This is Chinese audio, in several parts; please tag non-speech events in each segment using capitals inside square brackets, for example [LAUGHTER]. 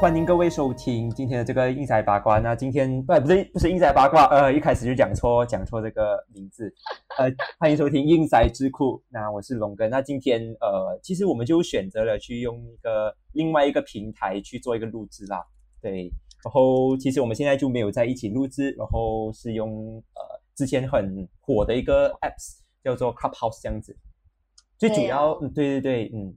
欢迎各位收听今天的这个硬仔八卦。那今天不不是不是硬仔八卦，呃，一开始就讲错讲错这个名字。呃，欢迎收听硬仔智库。那我是龙哥。那今天呃，其实我们就选择了去用一个另外一个平台去做一个录制啦。对，然后其实我们现在就没有在一起录制，然后是用呃之前很火的一个 apps 叫做 Clubhouse 这样子。最主要，嗯，对对对，嗯。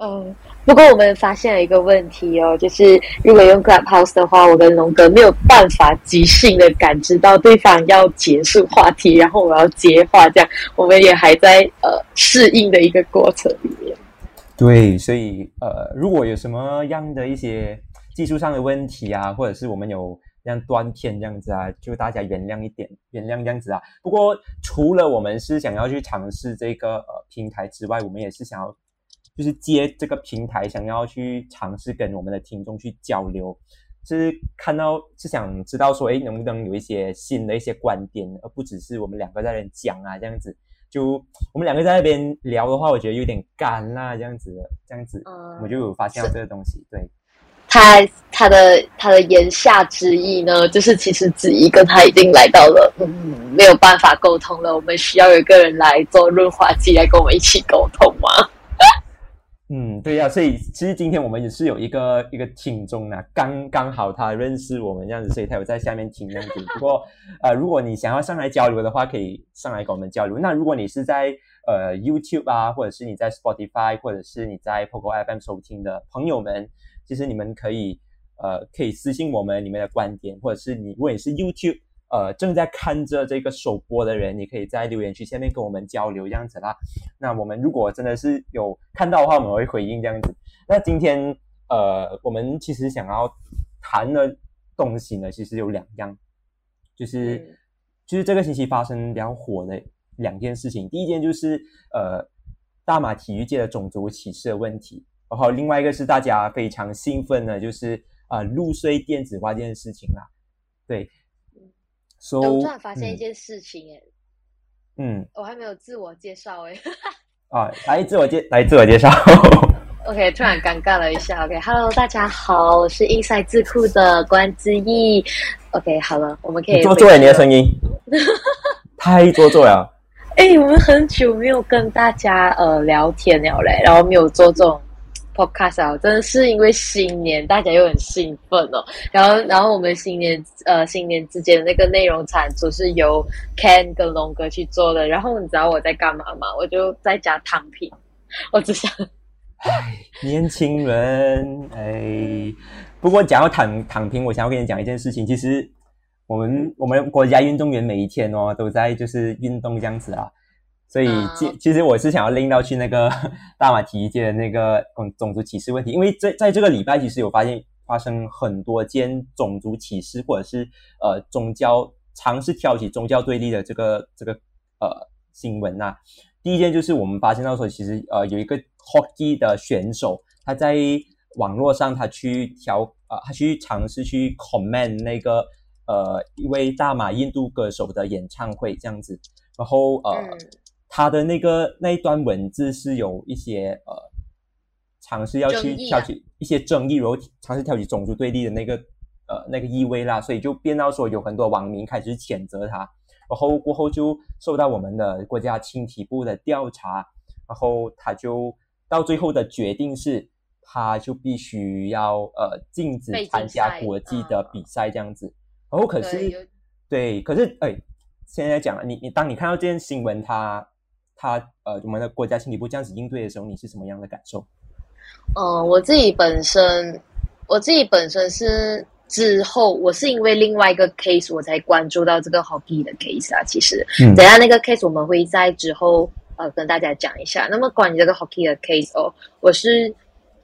嗯，不过我们发现了一个问题哦，就是如果用 Clubhouse 的话，我跟龙哥没有办法即兴的感知到对方要结束话题，然后我要接话，这样我们也还在呃适应的一个过程里面。对，所以呃，如果有什么样的一些技术上的问题啊，或者是我们有这样断片这样子啊，就大家原谅一点，原谅这样子啊。不过除了我们是想要去尝试这个呃平台之外，我们也是想要。就是借这个平台，想要去尝试跟我们的听众去交流，是看到是想知道说，哎，能不能有一些新的一些观点，而不只是我们两个在那边讲啊，这样子。就我们两个在那边聊的话，我觉得有点干啦，这样子，这样子，我就有发现到这个东西。对，他他的他的言下之意呢，就是其实子怡跟他已经来到了，嗯，没有办法沟通了，我们需要有一个人来做润滑剂，来跟我们一起沟通吗？嗯，对呀，所以其实今天我们也是有一个一个听众呢，刚刚好他认识我们这样子，所以他有在下面听这样子。不过呃，如果你想要上来交流的话，可以上来跟我们交流。那如果你是在呃 YouTube 啊，或者是你在 Spotify，或者是你在 Poco FM 收听的朋友们，其实你们可以呃可以私信我们你们的观点，或者是你如果你是 YouTube。呃，正在看着这个首播的人，你可以在留言区下面跟我们交流这样子啦。那我们如果真的是有看到的话，我们会回应这样子。那今天呃，我们其实想要谈的东西呢，其实有两样，就是就是这个星期发生比较火的两件事情。第一件就是呃，大马体育界的种族歧视的问题，然后另外一个是大家非常兴奋的，就是啊，入睡电子化这件事情啦。对。我突然发现一件事情，哎，嗯，我还没有自我介绍，哎，啊，来自我介，来自我介绍。OK，突然尴尬了一下。OK，Hello，大家好，我是 Inside 智库的关之毅。OK，好了，我们可以做做你的声音，[LAUGHS] 太做作了。哎，我们很久没有跟大家呃聊天了嘞，然后没有做这种。Podcast 啊，真的是因为新年，大家又很兴奋哦。然后，然后我们新年呃新年之间的那个内容产出是由 Ken 跟龙哥去做的。然后你知道我在干嘛吗？我就在家躺平。我只想，唉，[LAUGHS] 年轻人，哎。不过讲到躺躺平，我想要跟你讲一件事情。其实我们我们国家运动员每一天哦都在就是运动这样子啊。所以，其其实我是想要拎到去那个 [LAUGHS] 大马体育界的那个种种族歧视问题，因为在在这个礼拜，其实有发现发生很多件种族歧视或者是呃宗教尝试挑起宗教对立的这个这个呃新闻呐。第一件就是我们发现到说，其实呃有一个 hockey 的选手，他在网络上他去挑啊，他去尝试去 comment 那个呃一位大马印度歌手的演唱会这样子，然后呃。他的那个那一段文字是有一些呃尝试要去挑起一些争议，然后尝试挑起种族对立的那个呃那个意味啦，所以就变到说有很多网民开始谴责他，然后过后就受到我们的国家青体部的调查，然后他就到最后的决定是，他就必须要呃禁止参加国际的比赛这样子，然后可是对，可是哎，现在讲了，你你当你看到这件新闻，他。他呃，我们的国家心理部这样子应对的时候，你是什么样的感受？嗯，我自己本身，我自己本身是之后，我是因为另外一个 case 我才关注到这个 hockey 的 case 啊。其实，等下那个 case 我们会在之后呃跟大家讲一下。那么关于这个 hockey 的 case 哦，我是。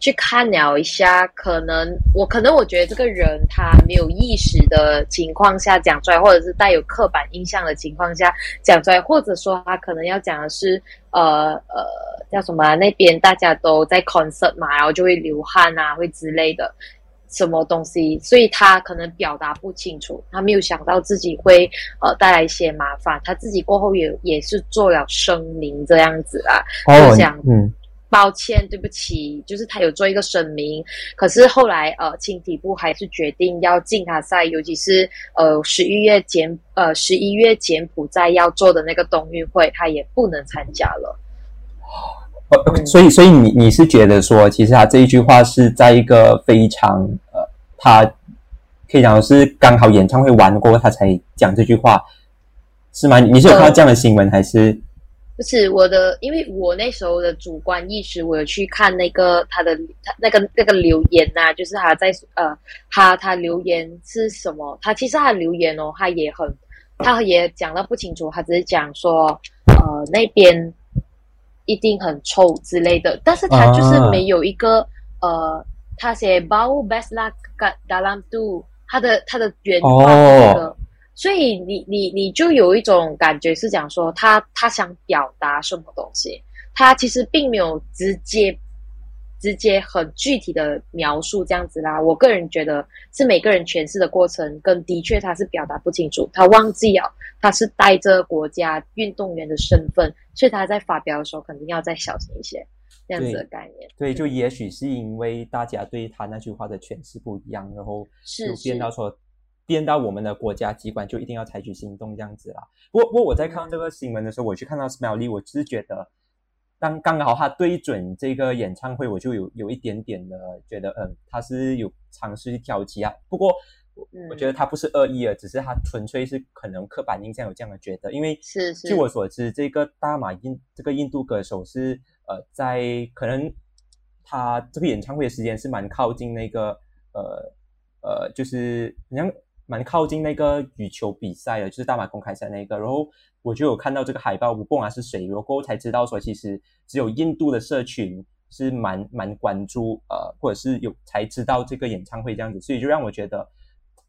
去看了一下，可能我可能我觉得这个人他没有意识的情况下讲出来，或者是带有刻板印象的情况下讲出来，或者说他可能要讲的是呃呃叫什么那边大家都在 concert 嘛，然后就会流汗啊，会之类的什么东西，所以他可能表达不清楚，他没有想到自己会呃带来一些麻烦，他自己过后也也是做了声明这样子啊，就想嗯。抱歉，对不起，就是他有做一个声明，可是后来呃，青体部还是决定要进他赛，尤其是呃十一月柬呃十一月柬埔寨要做的那个冬运会，他也不能参加了。呃，所以所以你你是觉得说，其实他这一句话是在一个非常呃，他可以讲是刚好演唱会完过后他才讲这句话，是吗？你是有看到这样的新闻还是？不是我的，因为我那时候的主观意识，我有去看那个他的他那个那个留言呐，就是他在呃，他他留言是什么？他其实他留言哦，他也很，他也讲的不清楚，他只是讲说呃那边一定很臭之类的，但是他就是没有一个呃，他写 bau best luck dalam tu，他的他的原话那个。所以你你你就有一种感觉是讲说他他想表达什么东西，他其实并没有直接直接很具体的描述这样子啦。我个人觉得是每个人诠释的过程，跟的确他是表达不清楚，他忘记了他是带着国家运动员的身份，所以他在发表的时候肯定要再小心一些这样子的概念。对，就也许是因为大家对他那句话的诠释不一样，然后就变到说。颠到我们的国家机关就一定要采取行动这样子啦。不过，不过我在看到这个新闻的时候，我去看到 Smelly，我只是觉得，刚刚好他对准这个演唱会，我就有有一点点的觉得，嗯，他是有尝试去挑起啊。不过，我觉得他不是恶意的，只是他纯粹是可能刻板印象有这样的觉得。因为是据我所知，这个大马印这个印度歌手是呃，在可能他这个演唱会的时间是蛮靠近那个呃呃，就是好像。蛮靠近那个羽球比赛的，就是大马公开赛那个。然后我就有看到这个海报，我不管是谁，然后才知道说，其实只有印度的社群是蛮蛮关注，呃，或者是有才知道这个演唱会这样子。所以就让我觉得，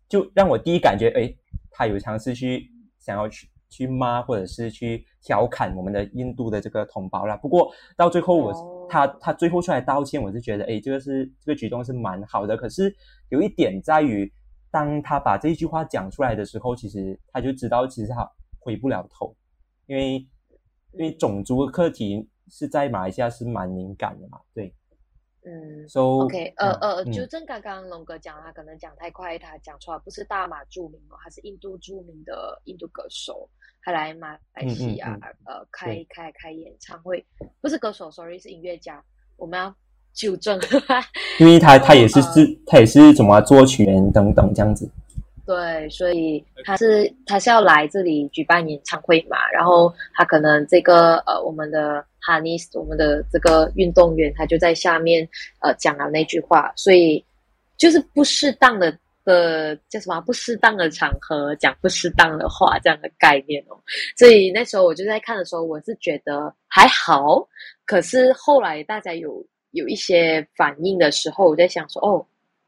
就让我第一感觉，哎，他有尝试去想要去去骂，或者是去调侃我们的印度的这个同胞啦。不过到最后，我他他最后出来道歉，我是觉得，哎，这个是这个举动是蛮好的。可是有一点在于。当他把这一句话讲出来的时候，其实他就知道，其实他回不了头，因为因为种族的课题是在马来西亚是蛮敏感的嘛，对，嗯，so OK，呃呃，就正刚刚龙哥讲，他可能讲太快，他讲出来不是大马著名哦，他是印度著名的印度歌手，他来马来西亚呃开开开演唱会，不是歌手，sorry，是音乐家，我们要。纠正，[LAUGHS] 因为他他也是是，他也是怎么作曲人等等这样子。对，所以他是他是要来这里举办演唱会嘛，然后他可能这个呃，我们的哈尼斯，我们的这个运动员，他就在下面呃讲了那句话，所以就是不适当的的叫什么不适当的场合讲不适当的话这样的概念哦。所以那时候我就在看的时候，我是觉得还好，可是后来大家有。有一些反应的时候，我在想说，哦，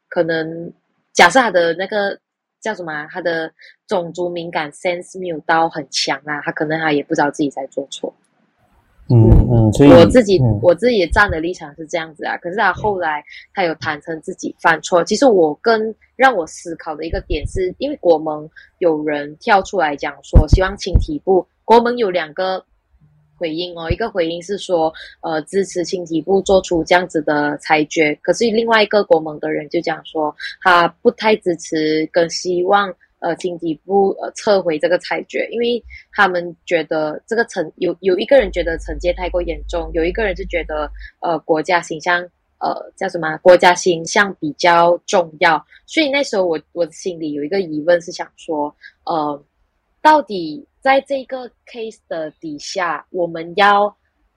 可能假设他的那个叫什么，他的种族敏感 sense 没有到很强啊，他可能他也不知道自己在做错。嗯嗯，所以我自己我自己站的立场是这样子啊。可是他后来他有坦诚自己犯错。其实我跟让我思考的一个点是，因为国盟有人跳出来讲说，希望请体部国盟有两个。回应哦，一个回应是说，呃，支持青体部做出这样子的裁决。可是另外一个国盟的人就讲说，他不太支持跟希望，呃，青体部呃撤回这个裁决，因为他们觉得这个惩有有一个人觉得惩戒太过严重，有一个人是觉得，呃，国家形象，呃，叫什么？国家形象比较重要。所以那时候我我心里有一个疑问是想说，呃，到底？在这个 case 的底下，我们要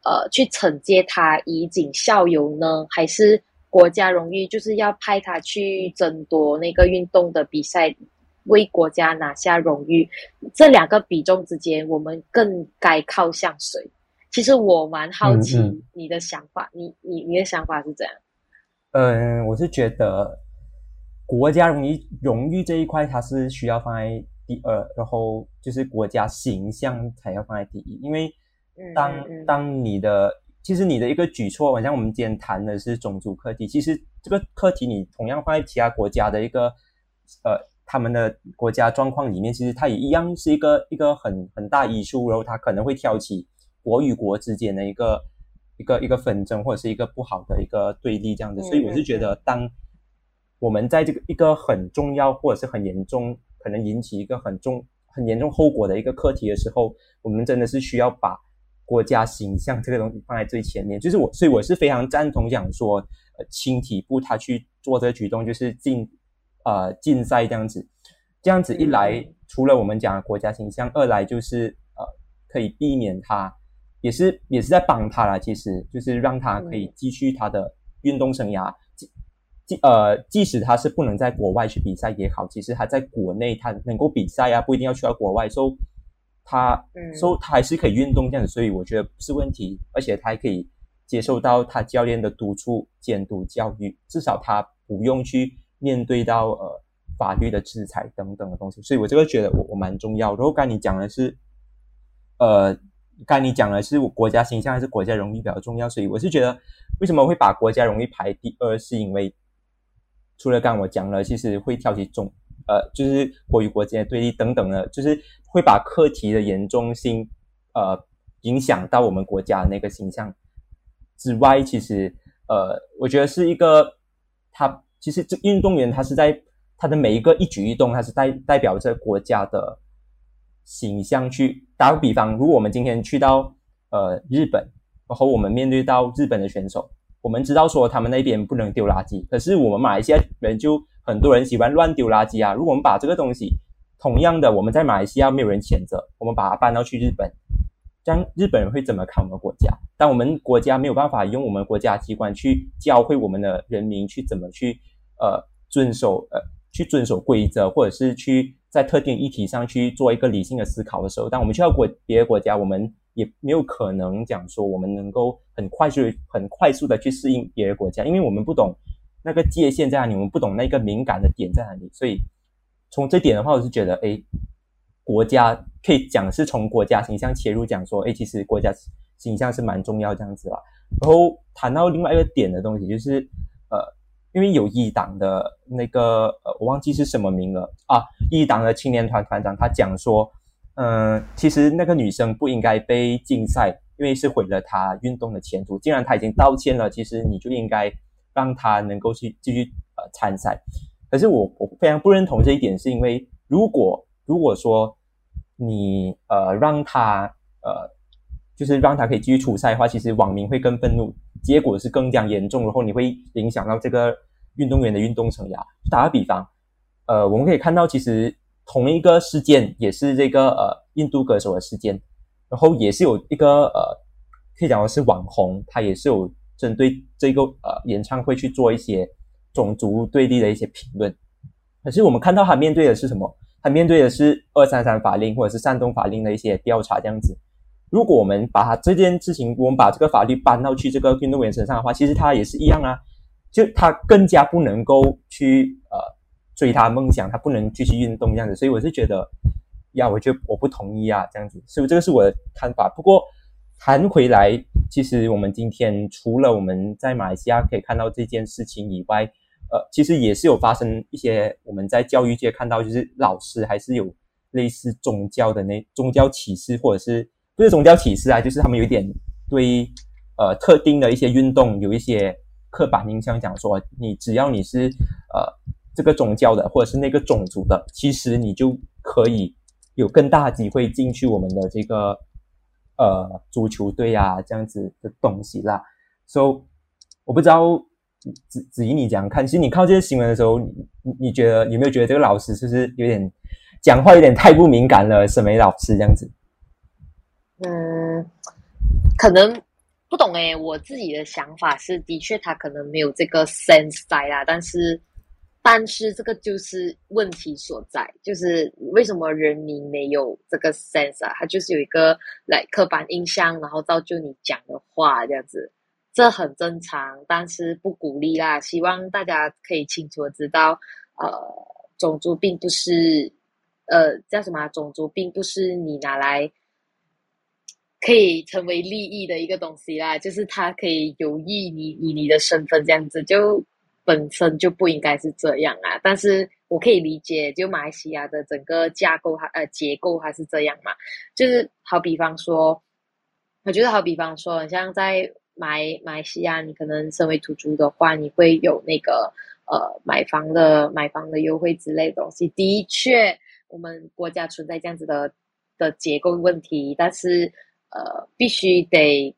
呃去惩戒他以儆效尤呢，还是国家荣誉就是要派他去争夺那个运动的比赛，为国家拿下荣誉？这两个比重之间，我们更该靠向谁？其实我蛮好奇你的想法，你你你的想法是怎样？嗯，我是觉得国家荣誉荣誉这一块，它是需要放在。第二，然后就是国家形象才要放在第一，因为当当你的其实你的一个举措，好像我们今天谈的是种族课题，其实这个课题你同样放在其他国家的一个呃他们的国家状况里面，其实它也一样是一个一个很很大遗书，然后它可能会挑起国与国之间的一个一个一个纷争或者是一个不好的一个对立这样子。所以我是觉得，当我们在这个一个很重要或者是很严重，可能引起一个很重很严重后果的一个课题的时候，我们真的是需要把国家形象这个东西放在最前面。就是我，所以我是非常赞同讲说，呃，青体部他去做这个举动，就是进呃竞赛这样子。这样子一来，除了我们讲国家形象，二来就是呃，可以避免他，也是也是在帮他啦。其实就是让他可以继续他的运动生涯，即即呃，即使他是不能在国外去比赛也好，其实他在国内他能够比赛啊，不一定要去到国外，所以他，所以他还是可以运动这样子。所以我觉得不是问题，而且他还可以接受到他教练的督促、监督、教育，至少他不用去面对到呃。法律的制裁等等的东西，所以我这个觉得我我蛮重要。然后刚你讲的是，呃，刚你讲的是国家形象还是国家荣誉比较重要，所以我是觉得为什么会把国家荣誉排第二，是因为除了刚我讲了，其实会挑起中呃，就是国与国之间的对立等等的，就是会把课题的严重性呃影响到我们国家的那个形象之外，其实呃，我觉得是一个他其实这运动员他是在。他的每一个一举一动，他是代代表着国家的形象去。打个比方，如果我们今天去到呃日本，然后我们面对到日本的选手，我们知道说他们那边不能丢垃圾，可是我们马来西亚人就很多人喜欢乱丢垃圾啊。如果我们把这个东西，同样的我们在马来西亚没有人谴责，我们把它搬到去日本，这样日本人会怎么看我们国家？但我们国家没有办法用我们国家机关去教会我们的人民去怎么去呃遵守呃。去遵守规则，或者是去在特定议题上去做一个理性的思考的时候，当我们去到国别的国家，我们也没有可能讲说我们能够很快速、很快速的去适应别的国家，因为我们不懂那个界限在哪里，我们不懂那个敏感的点在哪里。所以从这点的话，我是觉得，哎，国家可以讲是从国家形象切入讲说，哎，其实国家形象是蛮重要这样子啦。然后谈到另外一个点的东西，就是呃。因为有一党的那个呃，我忘记是什么名了啊。一党的青年团团长他讲说，嗯，其实那个女生不应该被禁赛，因为是毁了她运动的前途。既然她已经道歉了，其实你就应该让她能够去继续呃参赛。可是我我非常不认同这一点，是因为如果如果说你呃让她呃就是让她可以继续出赛的话，其实网民会更愤怒。结果是更加严重，然后你会影响到这个运动员的运动生涯。打个比方，呃，我们可以看到，其实同一个事件也是这个呃印度歌手的事件，然后也是有一个呃可以讲的是网红，他也是有针对这个呃演唱会去做一些种族对立的一些评论。可是我们看到他面对的是什么？他面对的是二三三法令或者是煽动法令的一些调查这样子。如果我们把他这件事情，我们把这个法律搬到去这个运动员身上的话，其实他也是一样啊，就他更加不能够去呃追他梦想，他不能继续运动这样子。所以我是觉得，呀，我觉得我不同意啊，这样子。所以这个是我的看法。不过谈回来，其实我们今天除了我们在马来西亚可以看到这件事情以外，呃，其实也是有发生一些我们在教育界看到，就是老师还是有类似宗教的那宗教启示，或者是。不是宗教启示啊，就是他们有点对呃特定的一些运动有一些刻板印象，讲说你只要你是呃这个宗教的或者是那个种族的，其实你就可以有更大的机会进去我们的这个呃足球队啊这样子的东西啦。所以我不知道子子怡你讲看，其实你看这些新闻的时候，你你觉得有没有觉得这个老师是不是有点讲话有点太不敏感了？沈梅老师这样子。嗯，可能不懂诶，我自己的想法是，的确他可能没有这个 sense 在啦，但是，但是这个就是问题所在，就是为什么人民没有这个 sense 啊？他就是有一个来刻板印象，然后造就你讲的话这样子，这很正常，但是不鼓励啦。希望大家可以清楚的知道，呃，种族并不是，呃，叫什么？种族并不是你拿来。可以成为利益的一个东西啦，就是它可以有益你以你的身份这样子，就本身就不应该是这样啊。但是我可以理解，就马来西亚的整个架构它呃结构它是这样嘛，就是好比方说，我觉得好比方说，像在买马来西亚，你可能身为土著的话，你会有那个呃买房的买房的优惠之类的东西。的确，我们国家存在这样子的的结构问题，但是呃，必须得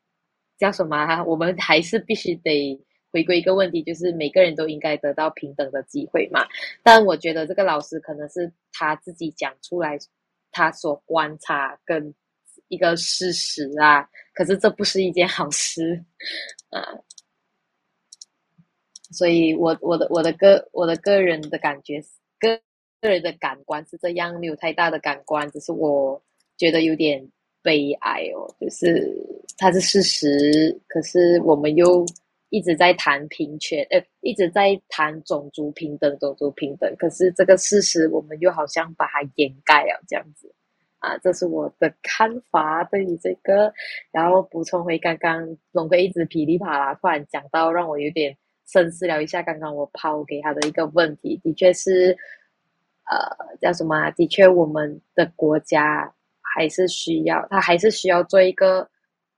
叫什么？我们还是必须得回归一个问题，就是每个人都应该得到平等的机会嘛。但我觉得这个老师可能是他自己讲出来，他所观察跟。一个事实啊，可是这不是一件好事 [LAUGHS] 啊，所以我我的我的个我的个人的感觉，个个人的感官是这样，没有太大的感官，只是我觉得有点悲哀哦，就是它是事实，可是我们又一直在谈平权，呃，一直在谈种族平等，种族平等，可是这个事实我们又好像把它掩盖了，这样子。啊，这是我的看法对于这个，然后补充回刚刚龙哥一直噼里啪啦突然讲到，让我有点深思了一下。刚刚我抛给他的一个问题，的确是，呃，叫什么？的确，我们的国家还是需要，他还是需要做一个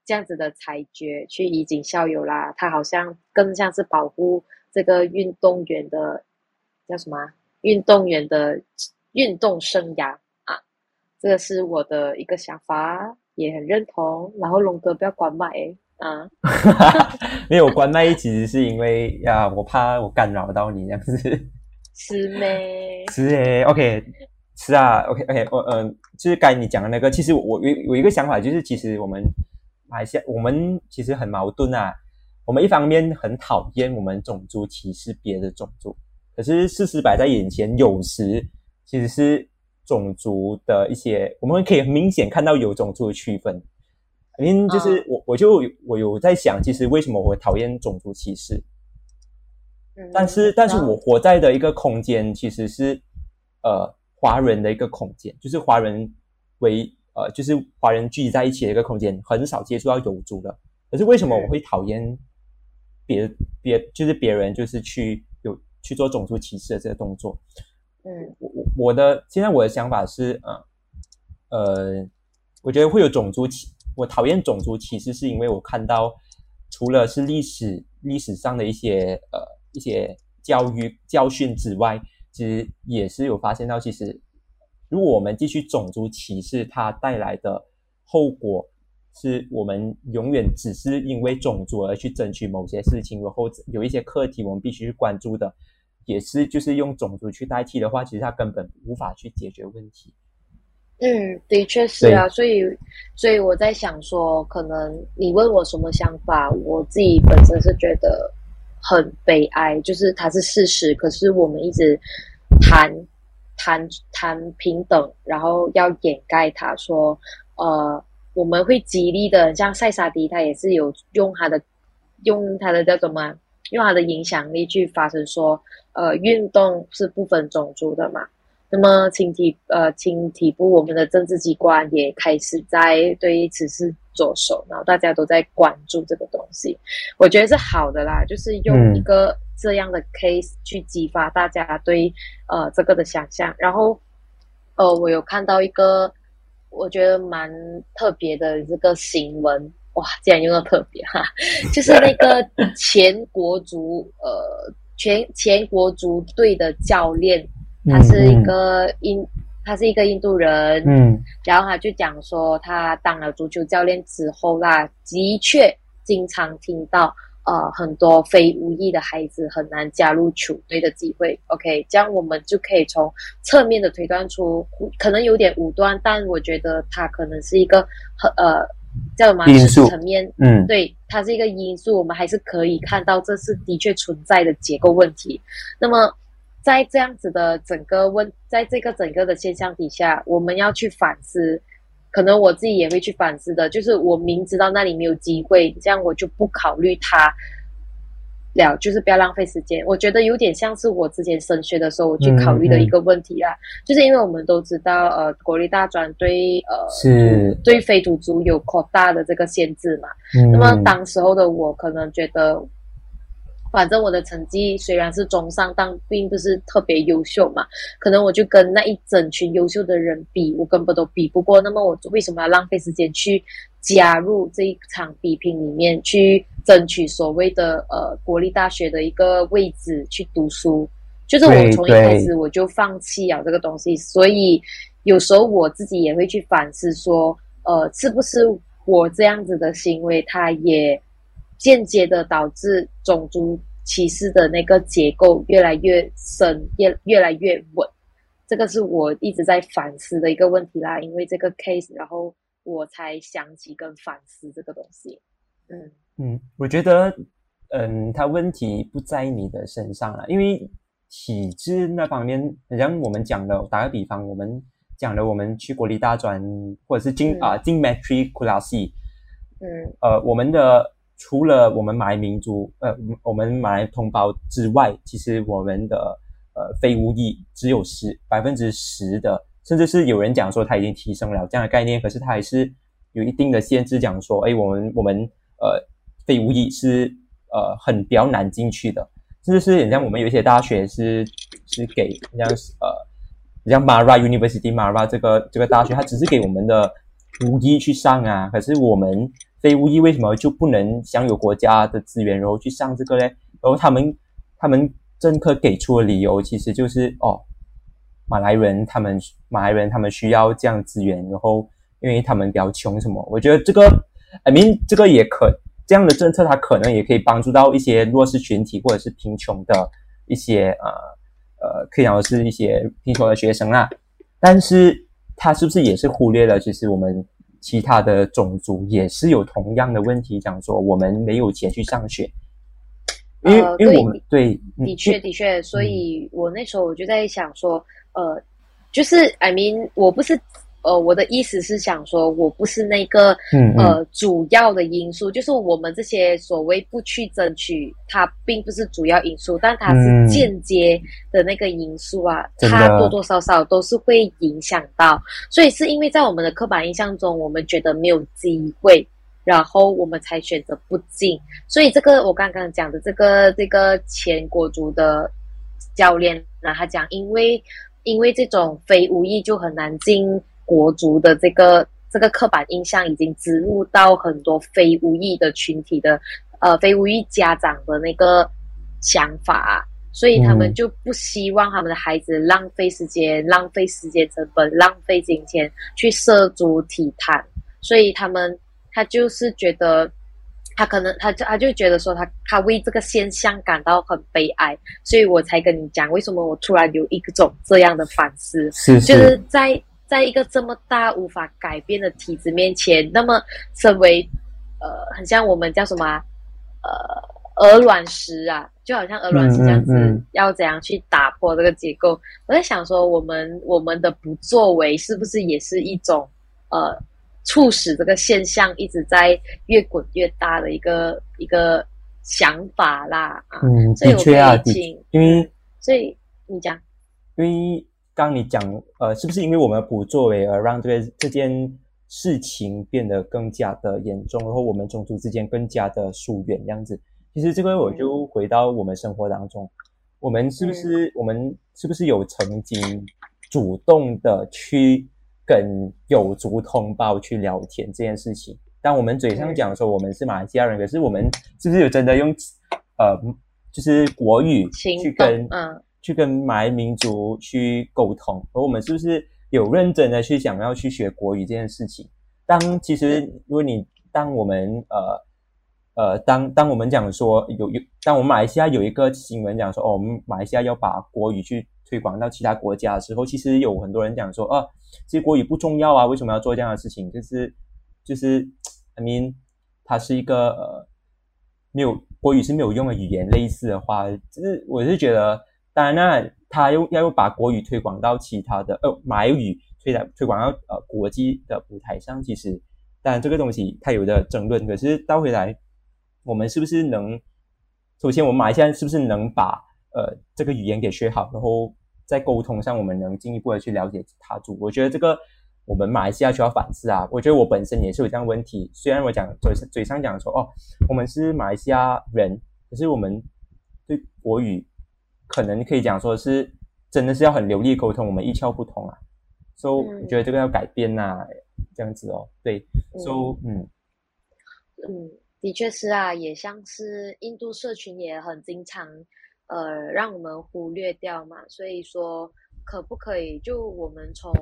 这样子的裁决，去以儆效尤啦。他好像更像是保护这个运动员的叫什么？运动员的运动生涯啊。这个是我的一个想法，也很认同。然后龙哥不要关麦啊！[LAUGHS] 没有关麦，其实是因为呀，我怕我干扰到你这样子。[LAUGHS] 是咩？是诶，OK，是啊，OK，OK，我嗯，就是该你讲的那个，其实我有有一个想法，就是其实我们马来西亚，我们其实很矛盾啊。我们一方面很讨厌我们种族歧视别的种族，可是事实摆在眼前，有时其实是。种族的一些，我们可以很明显看到有种族的区分。因为就是我，我就我有在想，其实为什么我讨厌种族歧视？但是，但是我活在的一个空间其实是呃华人的一个空间，就是华人为呃就是华人聚集在一起的一个空间，很少接触到有族的。可是为什么我会讨厌别别就是别人就是去有去做种族歧视的这个动作？嗯，我我我的现在我的想法是，呃，呃，我觉得会有种族歧，我讨厌种族歧视，是因为我看到除了是历史历史上的一些呃一些教育教训之外，其实也是有发现到，其实如果我们继续种族歧视，它带来的后果是我们永远只是因为种族而去争取某些事情，然后有一些课题我们必须去关注的。也是，就是用种族去代替的话，其实它根本无法去解决问题。嗯，的确是啊，所以，所以我在想说，可能你问我什么想法，我自己本身是觉得很悲哀，就是它是事实，可是我们一直谈谈谈平等，然后要掩盖他，说呃，我们会极力的，像塞萨迪，他也是有用他的用他的叫什么？用他的影响力去发声说，呃，运动是不分种族的嘛？那么，青体呃，青体部我们的政治机关也开始在对此事着手，然后大家都在关注这个东西，我觉得是好的啦，就是用一个这样的 case 去激发大家对呃这个的想象。然后，呃，我有看到一个我觉得蛮特别的这个新闻。哇，竟然用到特别哈，[LAUGHS] 就是那个前国足呃，前前国足队的教练，他是一个印，他是一个印度人，嗯，然后他就讲说，他当了足球教练之后啦，的确经常听到呃很多非无意的孩子很难加入球队的机会。OK，这样我们就可以从侧面的推断出，可能有点武断，但我觉得他可能是一个很呃。叫什么？因素层面，嗯，对，它是一个因素，我们还是可以看到这是的确存在的结构问题。那么，在这样子的整个问，在这个整个的现象底下，我们要去反思，可能我自己也会去反思的，就是我明知道那里没有机会，这样我就不考虑它。了，就是不要浪费时间。我觉得有点像是我之前升学的时候，我去考虑的一个问题啦，就是因为我们都知道，呃，国立大专对呃是对非土族有扩大的这个限制嘛。那么当时候的我可能觉得，反正我的成绩虽然是中上，但并不是特别优秀嘛。可能我就跟那一整群优秀的人比，我根本都比不过。那么我为什么要浪费时间去加入这一场比拼里面，去争取所谓的呃国立大学的一个位置去读书？就是我从一开始我就放弃了这个东西，所以有时候我自己也会去反思说，呃，是不是我这样子的行为，它也间接的导致种族歧视的那个结构越来越深，越越来越稳。这个是我一直在反思的一个问题啦。因为这个 case，然后我才想起跟反思这个东西。嗯嗯，我觉得，嗯，他问题不在你的身上了，因为。体制那方面，像我们讲的，打个比方，我们讲的，我们去国立大专或者是进啊进 matriculasi，嗯，呃，我们的除了我们马来民族，呃，我们马来同胞之外，其实我们的呃非无裔只有十百分之十的，甚至是有人讲说他已经提升了这样的概念，可是他还是有一定的限制，讲说，哎，我们我们呃非无裔是呃很比较难进去的。甚至是，像我们有一些大学是是给像呃，像 Mara University Mara 这个这个大学，它只是给我们的无裔去上啊。可是我们非巫裔为什么就不能享有国家的资源，然后去上这个嘞？然后他们他们政客给出的理由其实就是哦，马来人他们马来人他们需要这样资源，然后因为他们比较穷什么？我觉得这个，I mean 这个也可。这样的政策，它可能也可以帮助到一些弱势群体或者是贫穷的一些呃呃，可以讲是一些贫穷的学生啊。但是，他是不是也是忽略了，其实我们其他的种族也是有同样的问题，讲说我们没有钱去上学。因为因为我们对，的确的确，所以我那时候我就在想说，呃，就是 I mean，我不是。呃，我的意思是想说，我不是那个呃主要的因素，就是我们这些所谓不去争取，它并不是主要因素，但它是间接的那个因素啊，它多多少少都是会影响到。所以是因为在我们的刻板印象中，我们觉得没有机会，然后我们才选择不进。所以这个我刚刚讲的这个这个前国足的教练，那他讲，因为因为这种非无意就很难进。国足的这个这个刻板印象已经植入到很多非无意的群体的呃非无意家长的那个想法，所以他们就不希望他们的孩子浪费时间、浪费时间成本、浪费金钱去涉足体坛，所以他们他就是觉得他可能他他就觉得说他他为这个现象感到很悲哀，所以我才跟你讲为什么我突然有一种这样的反思，就是在。在一个这么大无法改变的体制面前，那么身为呃，很像我们叫什么呃鹅卵石啊，就好像鹅卵石这样子，要怎样去打破这个结构？我在想说，我们我们的不作为是不是也是一种呃，促使这个现象一直在越滚越大的一个一个想法啦？嗯，的确啊，因为所以你讲，因为。刚你讲，呃，是不是因为我们不作为而让这个这件事情变得更加的严重，然后我们种族之间更加的疏远这样子？其实这个我就回到我们生活当中，我们是不是我们是不是有曾经主动的去跟有族同胞去聊天这件事情？当我们嘴上讲说我们是马来西亚人，可是我们是不是有真的用呃，就是国语去跟嗯？去跟马来民族去沟通，而我们是不是有认真的去想要去学国语这件事情？当其实，如果你当我们呃呃，当当我们讲说有有，当我们马来西亚有一个新闻讲说，哦，我们马来西亚要把国语去推广到其他国家的时候，其实有很多人讲说，哦，其实国语不重要啊，为什么要做这样的事情？就是就是，I mean，它是一个呃没有国语是没有用的语言，类似的话，就是我是觉得。当然，那他又要又把国语推广到其他的呃马来语推来推广到呃国际的舞台上。其实，当然这个东西它有的争论。可是倒回来，我们是不是能？首先，我们马来西亚是不是能把呃这个语言给学好？然后在沟通上，我们能进一步的去了解他族？我觉得这个我们马来西亚需要反思啊。我觉得我本身也是有这样问题。虽然我讲嘴嘴上讲说哦，我们是马来西亚人，可是我们。对国语，可能可以讲说是真的是要很流利沟通，我们一窍不通啊，所以我觉得这个要改变呐，这样子哦，对，所以嗯。嗯，的确是啊，也像是印度社群也很经常呃让我们忽略掉嘛，所以说可不可以就我们从。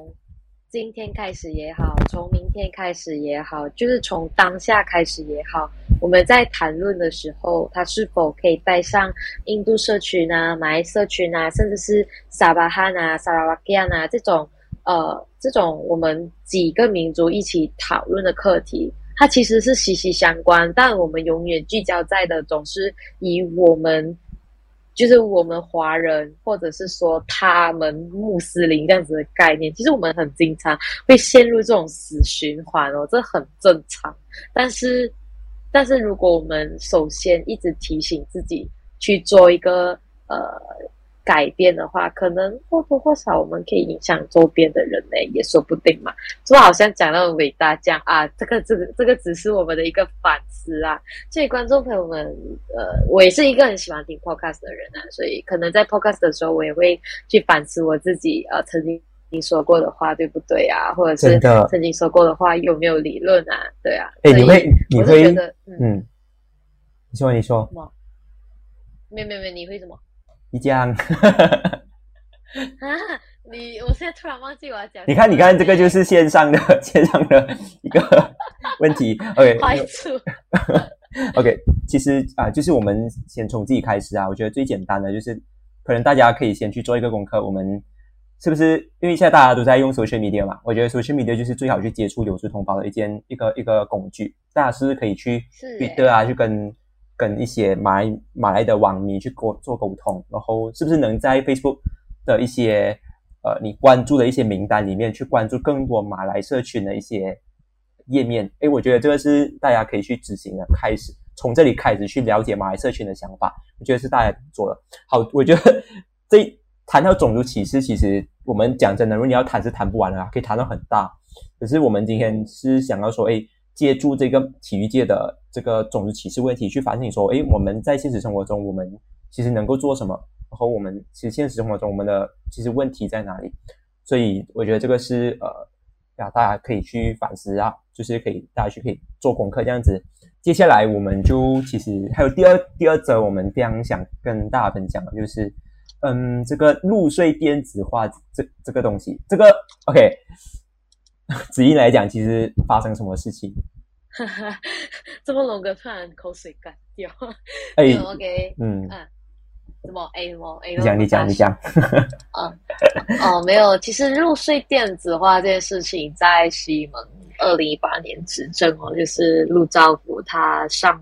今天开始也好，从明天开始也好，就是从当下开始也好，我们在谈论的时候，它是否可以带上印度社群啊、马来社群啊，甚至是沙巴汉啊、萨拉瓦基亚啊这种呃这种我们几个民族一起讨论的课题，它其实是息息相关，但我们永远聚焦在的总是以我们。就是我们华人，或者是说他们穆斯林这样子的概念，其实我们很经常会陷入这种死循环哦，这很正常。但是，但是如果我们首先一直提醒自己去做一个呃。改变的话，可能或多或少我们可以影响周边的人呢，也说不定嘛。就好像讲到伟大这样啊，这个这个这个只是我们的一个反思啊。所以观众朋友们，呃，我也是一个很喜欢听 podcast 的人啊，所以可能在 podcast 的时候，我也会去反思我自己呃曾经你说过的话对不对啊，或者是曾经说过的话有没有理论啊？对啊。哎，你会你会嗯，你说你说什么？没没没，你会什么？你讲，[LAUGHS] 啊！你我现在突然忘记我要讲。你看，你看，这个就是线上的 [LAUGHS] 线上的一个 [LAUGHS] 问题。OK，坏处。OK，其实啊，就是我们先从自己开始啊。我觉得最简单的就是，可能大家可以先去做一个功课。我们是不是因为现在大家都在用 social media 嘛？我觉得 social media 就是最好去接触流失同胞的一件一个一个工具。大家是不是可以去去的啊？去跟。跟一些马来马来的网民去沟做沟通，然后是不是能在 Facebook 的一些呃你关注的一些名单里面去关注更多马来社群的一些页面？诶，我觉得这个是大家可以去执行的，开始从这里开始去了解马来社群的想法，我觉得是大家做的。好，我觉得这谈到种族歧视，其实我们讲真的，如果你要谈是谈不完的啊，可以谈到很大。可是我们今天是想要说，诶。借助这个体育界的这个种族歧视问题去反省说，诶，我们在现实生活中，我们其实能够做什么？然后我们其实现实生活中，我们的其实问题在哪里？所以我觉得这个是呃，呀，大家可以去反思啊，就是可以大家去可以做功课这样子。接下来我们就其实还有第二第二则，我们非常想跟大家分享的就是，嗯，这个入睡电子化这这个东西，这个 OK。[LAUGHS] 子怡来讲，其实发生什么事情？[LAUGHS] 这么龙哥突然口水干掉。哎，OK，嗯嗯，什么？哎什么？哎，你讲，你讲，你讲。啊哦，没有。其实入睡电子化这件事情，在西蒙二零一八年执政哦，就是陆兆福他上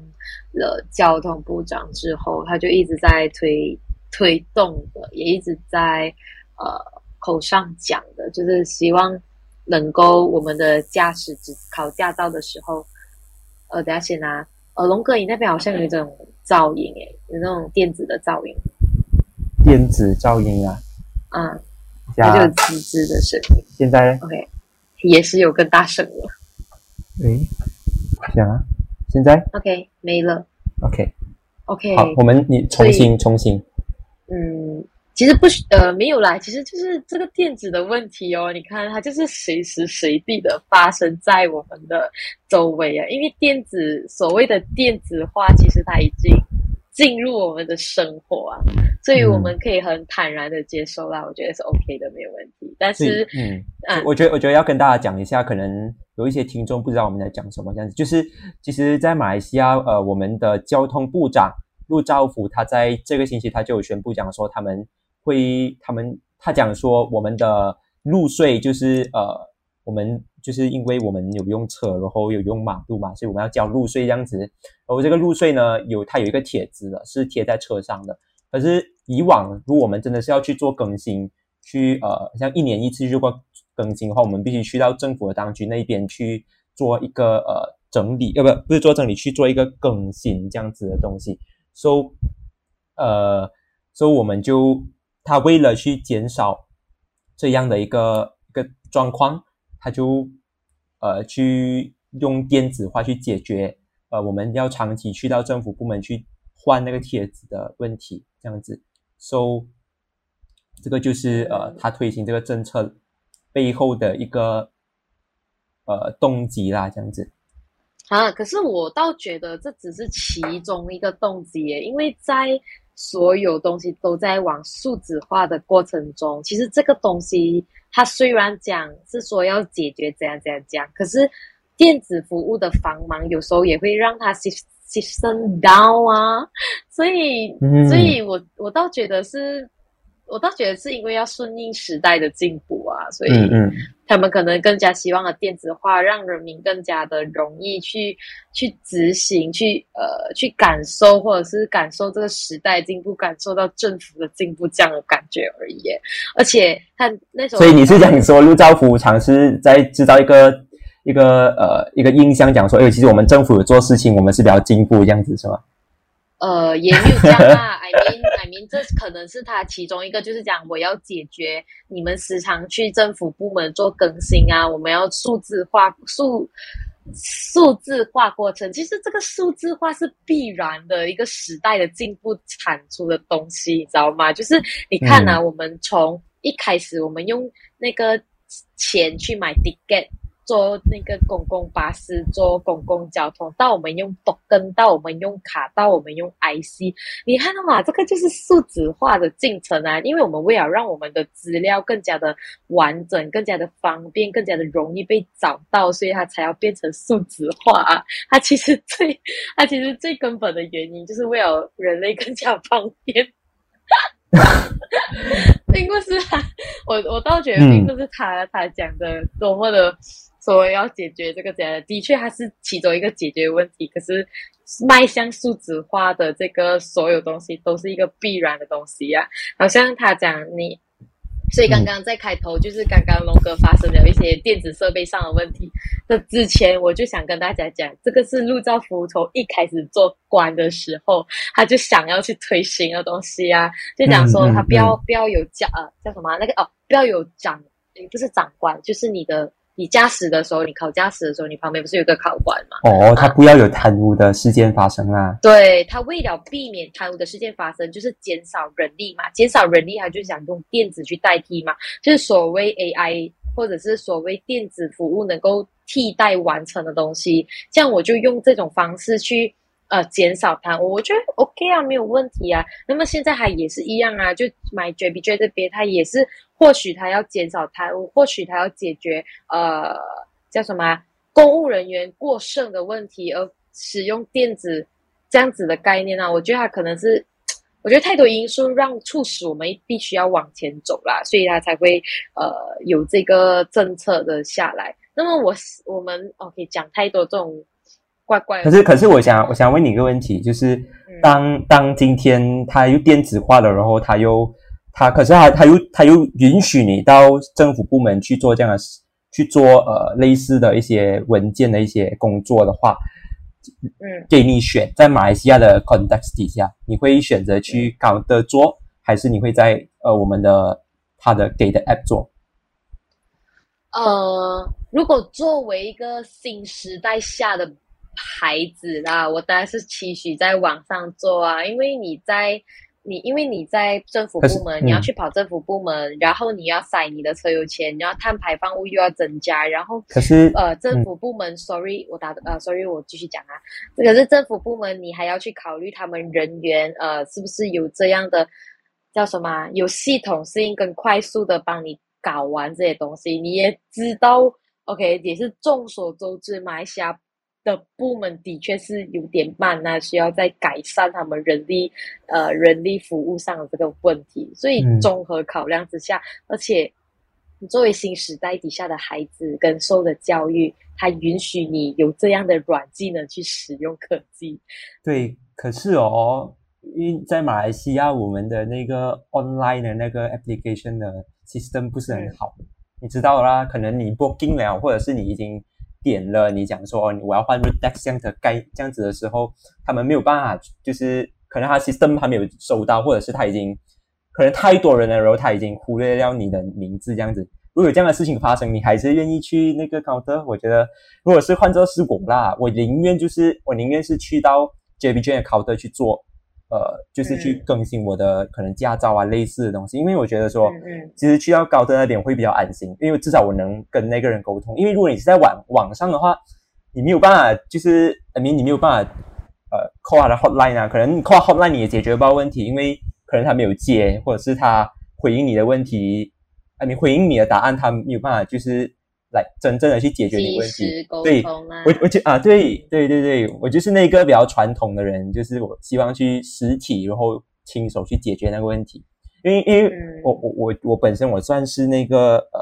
了交通部长之后，他就一直在推推动的，也一直在呃口上讲的，就是希望。能够我们的驾驶执考驾照的时候，呃，等下先拿。呃，龙哥，你那边好像有一种噪音，诶，有那种电子的噪音。电子噪音啊。啊。它就吱吱的声音。现在？OK，也是有更大声了。诶，想啊，现在？OK，没了。OK。OK。好，我们你重新重新。嗯。其实不需呃没有啦，其实就是这个电子的问题哦。你看它就是随时随地的发生在我们的周围啊。因为电子所谓的电子化，其实它已经进入我们的生活啊，所以我们可以很坦然的接受啦。我觉得是 OK 的，没有问题。但是嗯，我觉得我觉得要跟大家讲一下，可能有一些听众不知道我们在讲什么这样子。就是其实，在马来西亚呃，我们的交通部长陆兆福他在这个星期他就有宣布讲说他们。会，他们他讲说，我们的入税就是呃，我们就是因为我们有用车，然后有用马路嘛，所以我们要交入税这样子。然后这个入税呢，有它有一个帖子的，是贴在车上的。可是以往，如果我们真的是要去做更新，去呃，像一年一次去做更新的话，我们必须去到政府的当局那边去做一个呃整理，呃不不是做整理，去做一个更新这样子的东西。So，呃，所以我们就。他为了去减少这样的一个一个状况，他就呃去用电子化去解决呃我们要长期去到政府部门去换那个帖子的问题。这样子。So 这个就是呃，他推行这个政策背后的一个呃动机啦，这样子。啊，可是我倒觉得这只是其中一个动机耶，因为在所有东西都在往数字化的过程中，其实这个东西它虽然讲是说要解决怎样怎样怎样，可是电子服务的繁忙有时候也会让它牺牺牲到啊，所以，所以我我倒觉得是。我倒觉得是因为要顺应时代的进步啊，所以他们可能更加希望的电子化，让人民更加的容易去去执行，去呃去感受，或者是感受这个时代进步，感受到政府的进步这样的感觉而已。而且他那时候，所以你是想说陆兆福尝试在制造一个一个呃一个印象，讲说，哎，其实我们政府有做事情，我们是比较进步这样子，是吗？呃，也没有这样啊。I mean, [LAUGHS] I mean，这可能是他其中一个，就是讲我要解决你们时常去政府部门做更新啊，我们要数字化数数字化过程。其实这个数字化是必然的一个时代的进步产出的东西，你知道吗？就是你看啊，我们从一开始我们用那个钱去买 ticket。坐那个公共巴士，坐公共交通，到我们用 token，到我们用卡，到我们用 IC，你看到吗？这个就是数字化的进程啊！因为我们为了让我们的资料更加的完整、更加的方便、更加的容易被找到，所以它才要变成数字化啊！它其实最，它其实最根本的原因就是为了人类更加方便。[LAUGHS] 并不是他，我我倒觉得并不是他他讲的多么的。说要解决这个这样的确，它是其中一个解决问题。可是迈向数字化的这个所有东西都是一个必然的东西呀。好像他讲你，所以刚刚在开头就是刚刚龙哥发生了一些电子设备上的问题。那之前我就想跟大家讲，这个是陆兆福从一开始做官的时候，他就想要去推行的东西啊，就讲说他不要不要有长呃叫什么那个哦，不要有长不是长官，就是你的。你驾驶的时候，你考驾驶的时候，你旁边不是有个考官吗？哦，他不要有贪污的事件发生啊。对他为了避免贪污的事件发生，就是减少人力嘛，减少人力，他就想用电子去代替嘛，就是所谓 AI 或者是所谓电子服务能够替代完成的东西，这样我就用这种方式去。呃，减少贪污，我觉得 OK 啊，没有问题啊。那么现在还也是一样啊，就买 JBJ 这边，它也是或许它要减少贪污，或许它要解决呃叫什么公务人员过剩的问题，而使用电子这样子的概念呢？我觉得它可能是，我觉得太多因素让促使我们必须要往前走啦，所以它才会呃有这个政策的下来。那么我我们 OK 讲太多这种。怪怪。可是，可是，我想，我想问你一个问题，就是当当今天它又电子化了，然后它又它，可是它它又它又允许你到政府部门去做这样的去做呃类似的一些文件的一些工作的话，嗯，给你选，在马来西亚的 context 底下，你会选择去搞的做，还是你会在呃我们的它的给的 app 做？呃，如果作为一个新时代下的。孩子啦，我当然是期许在网上做啊，因为你在你因为你在政府部门，你要去跑政府部门，然后你要塞你的车油钱，你要碳排放物又要增加，然后可是呃政府部门，sorry 我打呃 sorry 我继续讲啊，可是政府部门你还要去考虑他们人员呃是不是有这样的叫什么有系统性跟快速的帮你搞完这些东西，你也知道 OK 也是众所周知马来西亚。的部门的确是有点慢那需要再改善他们人力呃人力服务上的这个问题。所以综合考量之下，而且作为新时代底下的孩子跟受的教育，它允许你有这样的软技能去使用科技。对，可是哦，因在马来西亚，我们的那个 online 的那个 application 的 system 不是很好，你知道啦，可能你 booking 了，或者是你已经。点了，你讲说我要换 Redux 这样子该这样子的时候，他们没有办法，就是可能他 system 还没有收到，或者是他已经可能太多人了，然后他已经忽略掉你的名字这样子。如果有这样的事情发生，你还是愿意去那个 counter？我觉得，如果是换做是我啦，我宁愿就是我宁愿是去到 JBJ 的 counter 去做，呃，就是去更新我的可能驾照啊类似的东西，因为我觉得说，嗯其实去到高德那边会比较安心，因为至少我能跟那个人沟通。因为如果你是在网网上的话，你没有办法，就是呃，你你没有办法呃 call 他的 hotline 啊，可能 call hotline 你也解决不到问题，因为可能他没有接，或者是他回应你的问题，啊，你回应你的答案，他没有办法就是来真正的去解决你及问题。对我我就啊，对对对对，我就是那个比较传统的人，就是我希望去实体，然后亲手去解决那个问题。因为因为嗯我我我我本身我算是那个呃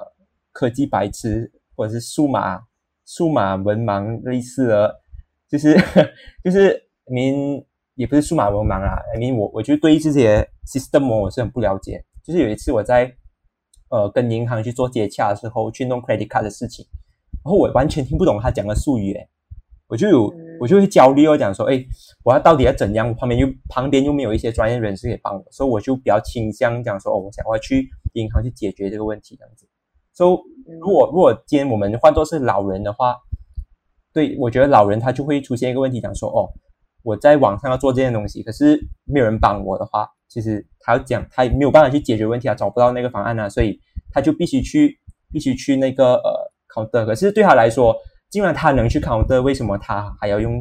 科技白痴，或者是数码数码文盲类似的，就是 [LAUGHS] 就是您也不是数码文盲啦，I mean 我我就对这些 system 我是很不了解。就是有一次我在呃跟银行去做接洽的时候，去弄 credit card 的事情，然后我完全听不懂他讲的术语，诶，我就有嗯我就会焦虑哦，讲说，哎，我要到底要怎样？旁边又旁边又没有一些专业人士可以帮我，所以我就比较倾向讲说，哦，我想我要去银行去解决这个问题，这样子。所以嗯如果如果今天我们换作是老人的话，对我觉得老人他就会出现一个问题，讲说，哦，我在网上要做这件东西，可是没有人帮我的话，其实他要讲他也没有办法去解决问题，他找不到那个方案啊，所以他就必须去必须去那个呃 counter。可是对他来说，既然他能去 counter，为什么他还要用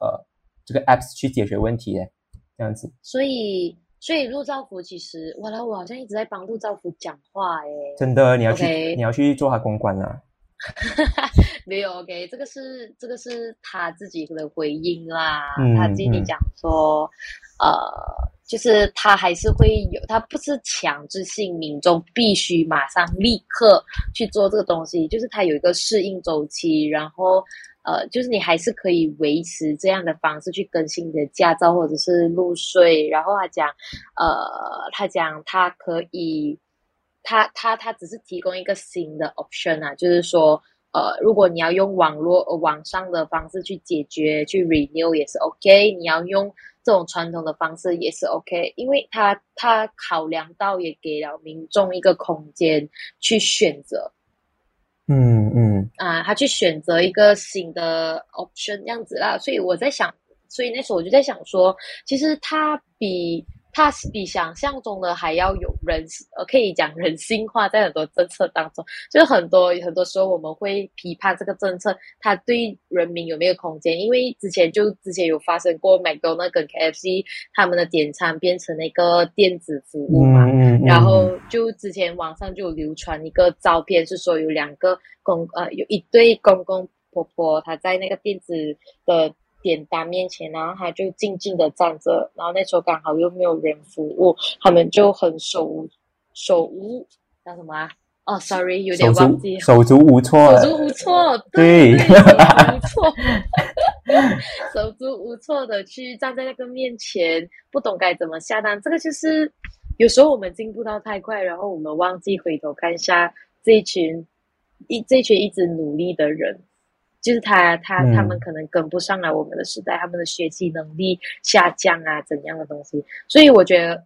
呃这个 apps 去解决问题呢？这样子，所以所以陆兆福其实，哇啦，我好像一直在帮陆兆福讲话诶。真的你要去你要去做他公关啊。[LAUGHS] 没有 OK，这个是这个是他自己的回应啦，嗯他自己嗯讲说，呃，就是他还是会有，他不是强制性民众必须马上立刻去做这个东西，就是他有一个适应周期，然后呃，就是你还是可以维持这样的方式去更新你的驾照或者是入税，然后他讲，呃，他讲他可以。他他他只是提供一个新的 option 啊，就是说，呃，如果你要用网络、呃、网上的方式去解决、去 renew 也是 OK，你要用这种传统的方式也是 OK，因为他他考量到也给了民众一个空间去选择嗯嗯啊，他去选择一个新的 option 这样子啦，所以我在想，所以那时候我就在想说，其实他比。它是比想象中的还要有人，呃，可以讲人性化，在很多政策当中，就是很多很多时候我们会批判这个政策，它对人民有没有空间？因为之前就之前有发生过，McDonald 跟 KFC 他们的点餐变成那个电子服务嘛，嗯嗯，然后就之前网上就有流传一个照片，是说有两个公呃有一对公公婆婆，他在那个电子的点单面前，然后他就静静的站着，然后那时候刚好又没有人服务，他们就很手无手无叫什么啊？哦，sorry，有点忘记了。手足无措，手足无措，对手足无措，[LAUGHS] 手足无措的去站在那个面前，不懂该怎么下单。这个就是有时候我们进步到太快，然后我们忘记回头看一下这一群一这一群一直努力的人，就是他他嗯他们可能跟不上来我们的时代，他们的学习能力下降啊，怎样的东西？所以我觉得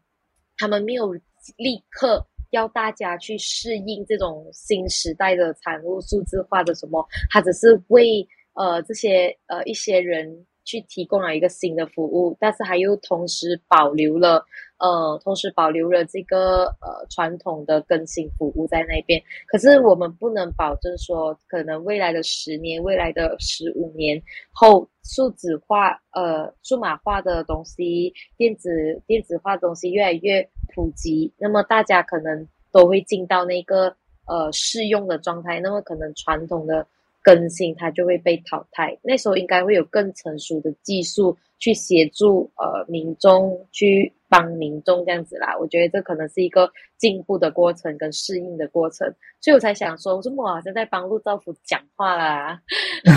他们没有立刻要大家去适应这种新时代的产物数字化的什么，他只是为呃这些呃一些人去提供了一个新的服务，但是还又同时保留了呃同时保留了这个呃传统的更新服务在那边。可是我们不能保证说，可能未来的十年、未来的十五年后，数字化、呃数码化的东西、电子电子化的东西越来越普及，那么大家可能都会进到那个呃适用的状态，那么可能传统的更新它就会被淘汰。那时候应该会有更成熟的技术去协助呃民众去帮民众这样子啦。我觉得这可能是一个进步的过程跟适应的过程，所以我才想说，我说我好像在帮陆兆福讲话啦。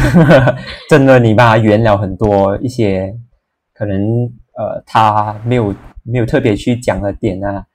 [LAUGHS] 真的，你帮他圆了很多一些可能呃，他没有没有特别去讲的点啊。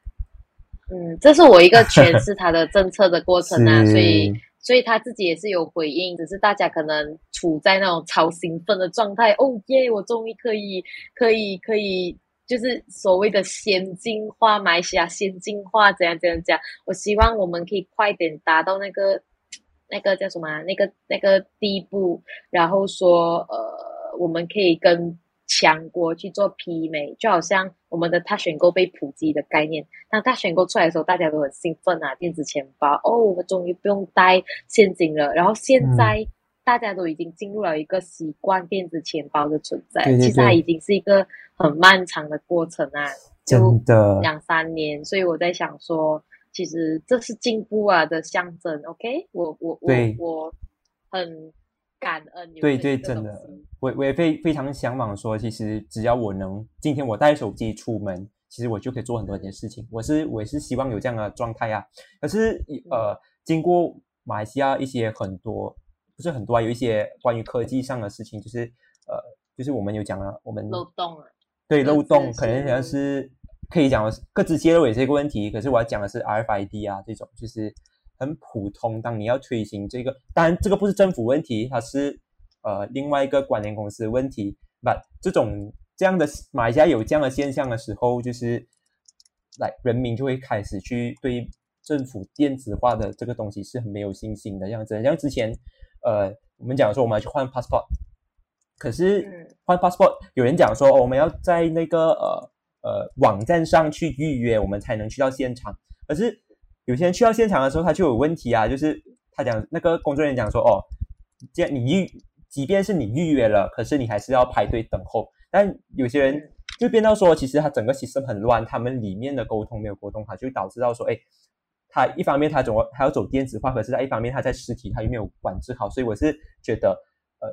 嗯，这是我一个诠释他的政策的过程啊，[LAUGHS] 所以所以他自己也是有回应，只是大家可能处在那种超兴奋的状态，哦耶，我终于可以可以可以。就是所谓的先进化，马来西亚先进化怎样怎样讲？我希望我们可以快点达到那个 [TSK] 那个叫什么啊、那个那个地步，然后说呃，我们可以跟强国去做媲美，就好像我们的大选购被普及的概念。当大选购出来的时候，大家都很兴奋啊，电子钱包哦，我们终于不用带现金了。然后现在大家都已经进入了一个习惯电子钱包的存在，其实它已经是一个很漫长的过程啊，真的两三年。所以我在想说，其实这是进步啊的象征。OK，我我我我很。感恩对对，真的，我我也非非常向往说，其实只要我能今天我带手机出门，其实我就可以做很多件事情。我是我也是希望有这样的状态啊。可是呃，经过马来西亚一些很多不是很多啊，有一些关于科技上的事情，就是呃，就是我们有讲了，我们漏洞啊，对漏洞，可能像是可以讲的是各自揭露也是一个问题。可是我要讲的是 RFID 啊，这种就是。很普通。当你要推行这个，当然这个不是政府问题，它是呃另外一个关联公司的问题。But 这种这样的马来西亚有这样的现象的时候，就是来人民就会开始去对政府电子化的这个东西是很没有信心的样子。像之前呃我们讲说我们要去换 passport，可是换 passport 有人讲说我们要在那个呃呃网站上去预约，我们才能去到现场，可是。有些人去到现场的时候，他就有问题啊，就是他讲那个工作人员讲说，哦，这样你预，即便是你预约了，可是你还是要排队等候。但有些人就变到说，其实他整个 system 很乱，他们里面的沟通没有沟通好，就导致到说，哎，他一方面他总还要走电子化，可是他一方面他在实体他又没有管制好。所以我是觉得，呃，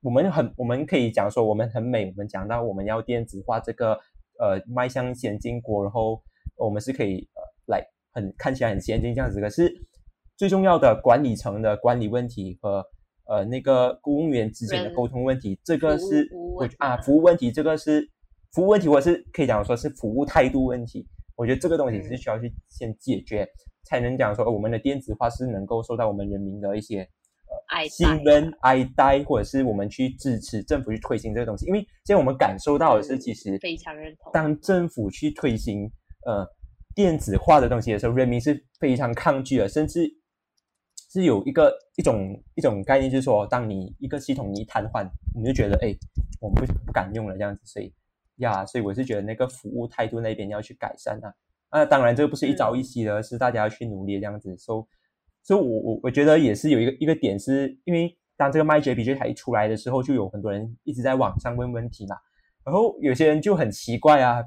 我们很我们可以讲说我们很美，我们讲到我们要电子化这个呃迈向先进国，然后我们是可以呃来。很看起来很先进这样子，可是最重要的管理层的管理问题和呃那个公务员之间的沟通问题，这个是我啊服务问题，这个是服务问题，我是可以讲说是服务态度问题。我觉得这个东西是需要去先解决，才能讲说我们的电子化是能够受到我们人民的一些呃信任、爱戴，或者是我们去支持政府去推行这个东西。因为现在我们感受到的是，其实非常认同，当政府去推行呃。电子化的东西的时候，人民是非常抗拒的，甚至是有一个一种一种概念，就是说，当你一个系统一瘫痪，你就觉得，哎，我们不不敢用了这样子。所以呀，所以我是觉得那个服务态度那边要去改善啊。那当然，这个不是一朝一夕的，是大家要去努力这样子。所以，所以我我我觉得也是有一个一个点，是因为当这个 MyJPG 台一出来的时候，就有很多人一直在网上问问题嘛，然后有些人就很奇怪啊，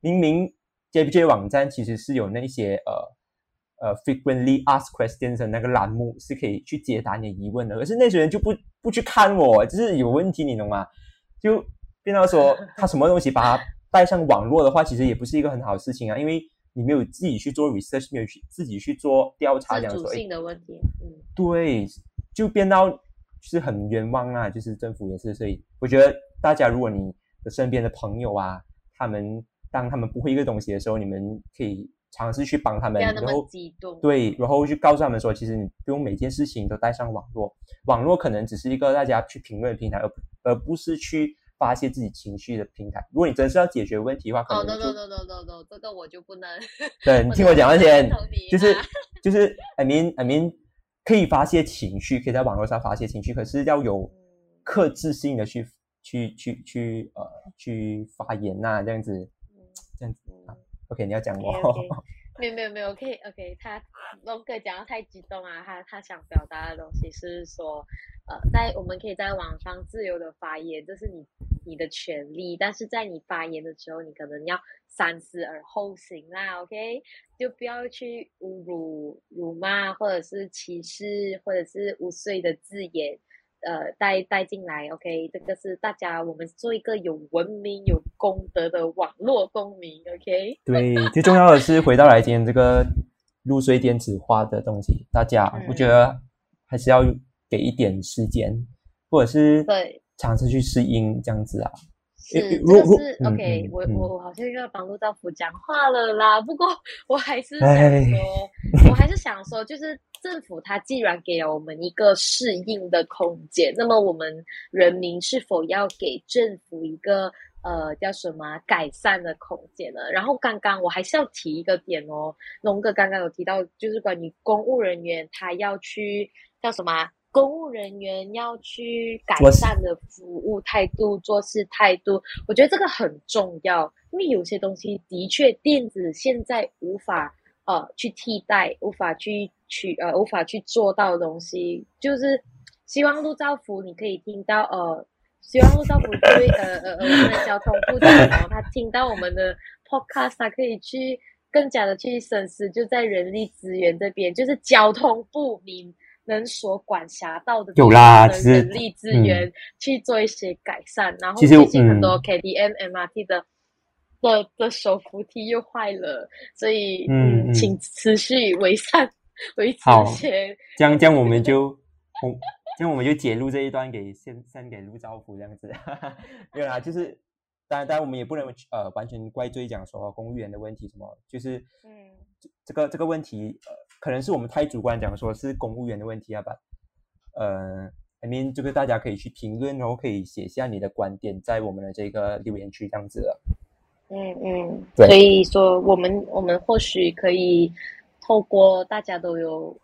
明明。JPJ 网站其实是有那些呃呃 frequently asked questions 的那个栏目，是可以去解答你的疑问的。可是那些人就不不去看我，就是有问题，你懂吗？就变到说他什么东西把它带上网络的话，其实也不是一个很好的事情啊，因为你没有自己去做 research，没有去自己去做调查，这样说。性的问题，嗯，对，就变到是很冤枉啊，就是政府也是，所以我觉得大家如果你的身边的朋友啊，他们。当他们不会一个东西的时候，你们可以尝试去帮他们，然后对，然后去告诉他们说，其实你不用每件事情都带上网络，网络可能只是一个大家去评论的平台，而而不是去发泄自己情绪的平台。如果你真是要解决问题的话，可能就这个我就不能。对 [LAUGHS] 你听我讲先，就是 [LAUGHS] 就是 I mean I mean 可以发泄情绪，可以在网络上发泄情绪，可是要有克制性的去去去去呃去发言呐，这样子。这样子啊，OK，你要讲我，[LAUGHS] 没有没有没有，可以 OK。他龙哥讲的太激动啊，他他想表达的东西是说，呃，在我们可以在网上自由的发言，这是你你的权利，但是在你发言的时候，你可能要三思而后行啦，OK，就不要去侮辱、辱骂或者是歧视或者是无罪的字眼。呃，带带进来，OK，这个是大家我们做一个有文明、有功德的网络公民，OK。对，最重要的是回到来今天这个入睡电子化的东西，大家我觉得还是要给一点时间，或者是对尝试去适应这样子啊。是，就是 OK。我我好像又要帮陆兆福讲话了啦，不过我还是想说，我还是想说，就是。政府它既然给了我们一个适应的空间，那么我们人民是否要给政府一个呃叫什么改善的空间呢？然后刚刚我还是要提一个点哦，龙哥刚刚有提到，就是关于公务人员他要去叫什么公务人员要去改善的服务态度、做事态度，我觉得这个很重要。因为有些东西的确电子现在无法呃去替代，无法去取呃无法去做到的东西，就是希望陆兆福你可以听到呃，希望陆兆福对呃呃呃我们的交通部长哦，他听到我们的 podcast，他可以去更加的去深思，就在人力资源这边，就是交通部你。能所管辖到的有啦，人力资源去做一些改善，然后最近很多 K D M M R T 的的的手扶梯又坏了，所以嗯，请持续维善 [LAUGHS] 维持些。这样这样我们就，这样我们就解录这一段给先先给陆兆福这样子，[LAUGHS] 没有啦，就是当然当然我们也不能呃完全怪罪讲说公务员的问题什么，就是嗯，这个这个问题呃。可能是我们太主观，讲说是公务员的问题啊吧？呃，I mean，这个大家可以去评论，然后可以写下你的观点，在我们的这个留言区这样子了。嗯嗯，所以说我们我们或许可以透过大家都有，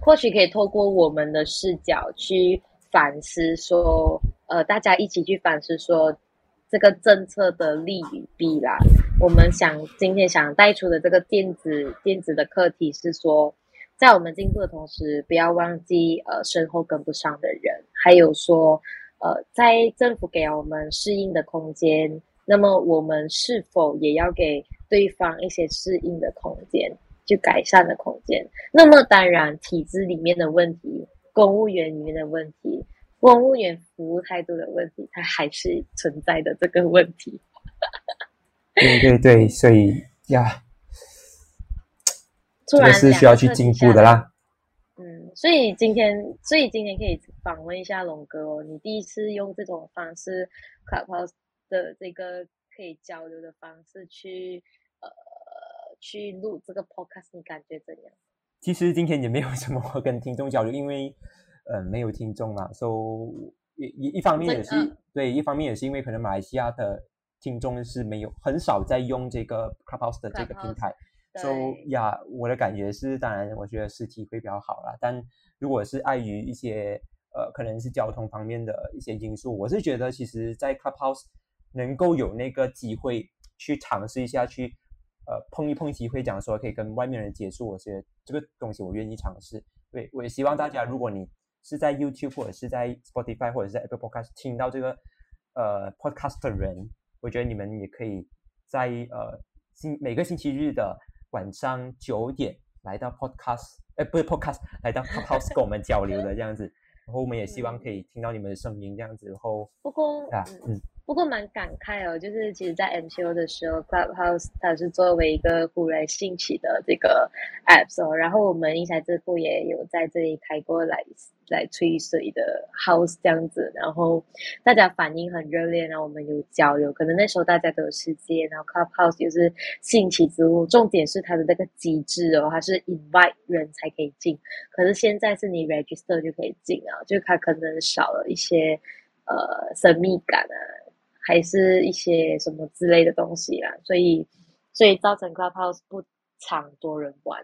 或许可以透过我们的视角去反思，说呃，大家一起去反思说这个政策的利与弊啦。我们想今天想带出的这个电子电子的课题是说。在我们进步的同时，不要忘记呃身后跟不上的人，还有说呃在政府给我们适应的空间，那么我们是否也要给对方一些适应的空间，去改善的空间？那么当然，体制里面的问题，公务员里面的问题，公务员服务态度的问题，它还是存在的这个问题。对对对，所以呀。[LAUGHS] 这个是需要去进步的啦。嗯，所以今天，所以今天可以访问一下龙哥哦。你第一次用这种方式，Clubhouse 的这个可以交流的方式去呃去录这个 Podcast，你感觉怎样？其实今天也没有什么跟听众交流，因为呃没有听众嘛。So 一一一方面也是对，一方面也是因为可能马来西亚的听众是没有很少在用这个 Clubhouse 的这个平台。So 呀，我的感觉是，当然，我觉得实体会比较好啦。但如果是碍于一些呃，可能是交通方面的一些因素，我是觉得，其实，在 Clubhouse 能够有那个机会去尝试一下，去呃碰一碰机会，讲说可以跟外面人接触，我觉得这个东西我愿意尝试。对，我也希望大家，如果你是在 YouTube 或者是在 Spotify 或者是在 Apple Podcast 听到这个呃 Podcast 的人，我觉得你们也可以在呃星每个星期日的。晚上九点来到 Podcast，哎，不是 Podcast，来到 House 跟我们交流的这样子，然后我们也希望可以听到你们的声音这样子，然后不过啊，嗯。不过蛮感慨哦，就是其实，在 MCO 的时候，Clubhouse 它是作为一个忽然兴起的这个 App 哦，然后我们英才智库也有在这里开过来来吹水的 House 这样子，然后大家反应很热烈，然后我们有交流，可能那时候大家都有时间，然后 Clubhouse 又是兴起之物，重点是它的那个机制哦，它是 invite 人才可以进，可是现在是你 register 就可以进啊，就它可能少了一些呃神秘感啊。还是一些什么之类的东西啦，所以所以造成 Clubhouse 不常多人玩。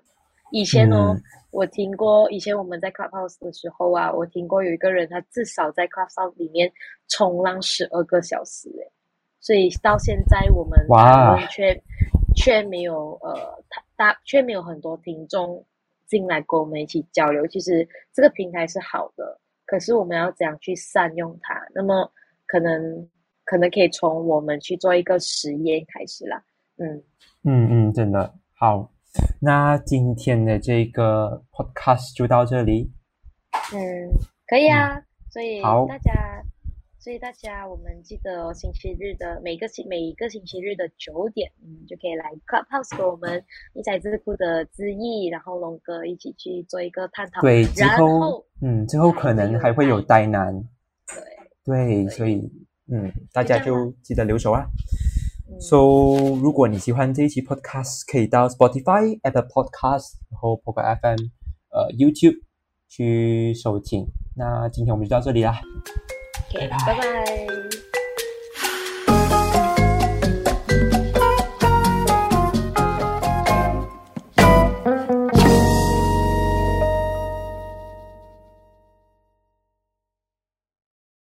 以前哦，我听过，以前我们在 Clubhouse 的时候啊，我听过有一个人，他至少在 Clubhouse 里面冲浪十二个小时诶。所以到现在我们却却没有呃，大却没有很多听众进来跟我们一起交流。其实这个平台是好的，可是我们要怎样去善用它？那么可能。可能可以从我们去做一个实验开始啦。嗯嗯嗯，真的好。那今天的这个 podcast 就到这里。嗯，可以啊。所以大家，所以大家，我们记得星期日的每个星每一个星期日的九点，嗯，就可以来 Clubhouse 和我们一彩智库的知意，然后龙哥一起去做一个探讨。对，之后嗯，之后可能还会有呆男。对对，所以。嗯，大家就记得留守啊。So，如果你喜欢这一期 Podcast，可以到 Spotify、Apple Podcast，然后 p o k e FM，呃，YouTube 去收听。那今天我们就到这里啦。拜拜。